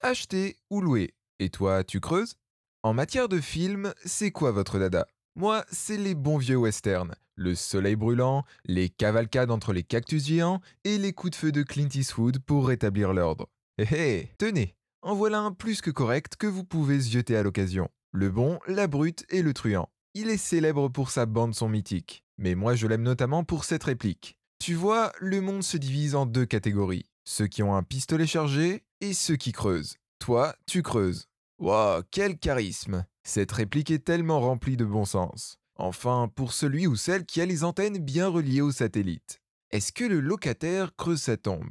acheter ou louer. Et toi, tu creuses? En matière de film, c'est quoi votre dada? Moi, c'est les bons vieux westerns. Le soleil brûlant, les cavalcades entre les cactus géants et les coups de feu de Clint Eastwood pour rétablir l'ordre. Hé hé, tenez, en voilà un plus que correct que vous pouvez zioter à l'occasion. Le bon, la brute et le truand. Il est célèbre pour sa bande son mythique, mais moi je l'aime notamment pour cette réplique. Tu vois, le monde se divise en deux catégories. Ceux qui ont un pistolet chargé et ceux qui creusent. Toi, tu creuses. Waouh, quel charisme Cette réplique est tellement remplie de bon sens. Enfin, pour celui ou celle qui a les antennes bien reliées au satellite. Est-ce que le locataire creuse sa tombe?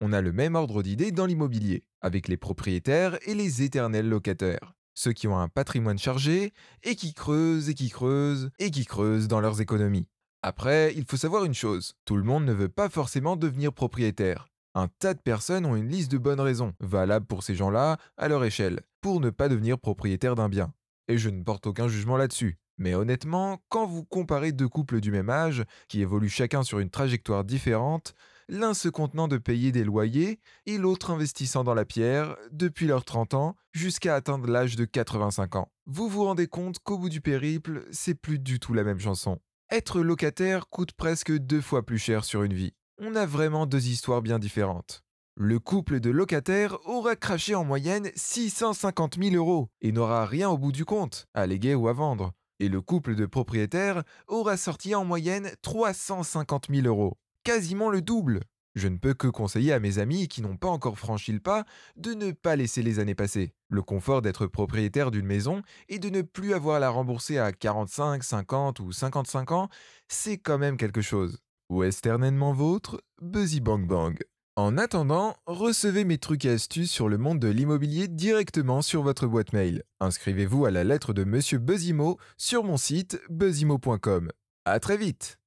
On a le même ordre d'idées dans l'immobilier, avec les propriétaires et les éternels locataires ceux qui ont un patrimoine chargé et qui creusent et qui creusent et qui creusent dans leurs économies. Après, il faut savoir une chose, tout le monde ne veut pas forcément devenir propriétaire. Un tas de personnes ont une liste de bonnes raisons, valables pour ces gens-là, à leur échelle, pour ne pas devenir propriétaire d'un bien. Et je ne porte aucun jugement là-dessus. Mais honnêtement, quand vous comparez deux couples du même âge, qui évoluent chacun sur une trajectoire différente, l'un se contenant de payer des loyers et l'autre investissant dans la pierre depuis leurs 30 ans jusqu'à atteindre l'âge de 85 ans. Vous vous rendez compte qu'au bout du périple, c'est plus du tout la même chanson. Être locataire coûte presque deux fois plus cher sur une vie. On a vraiment deux histoires bien différentes. Le couple de locataires aura craché en moyenne 650 000 euros et n'aura rien au bout du compte, à léguer ou à vendre. Et le couple de propriétaires aura sorti en moyenne 350 000 euros quasiment le double. Je ne peux que conseiller à mes amis qui n'ont pas encore franchi le pas de ne pas laisser les années passer. Le confort d'être propriétaire d'une maison et de ne plus avoir à la rembourser à 45, 50 ou 55 ans, c'est quand même quelque chose. Westernement vôtre, Buzzy Bang Bang. En attendant, recevez mes trucs et astuces sur le monde de l'immobilier directement sur votre boîte mail. Inscrivez-vous à la lettre de Monsieur Buzzimo sur mon site buzzimo.com. À très vite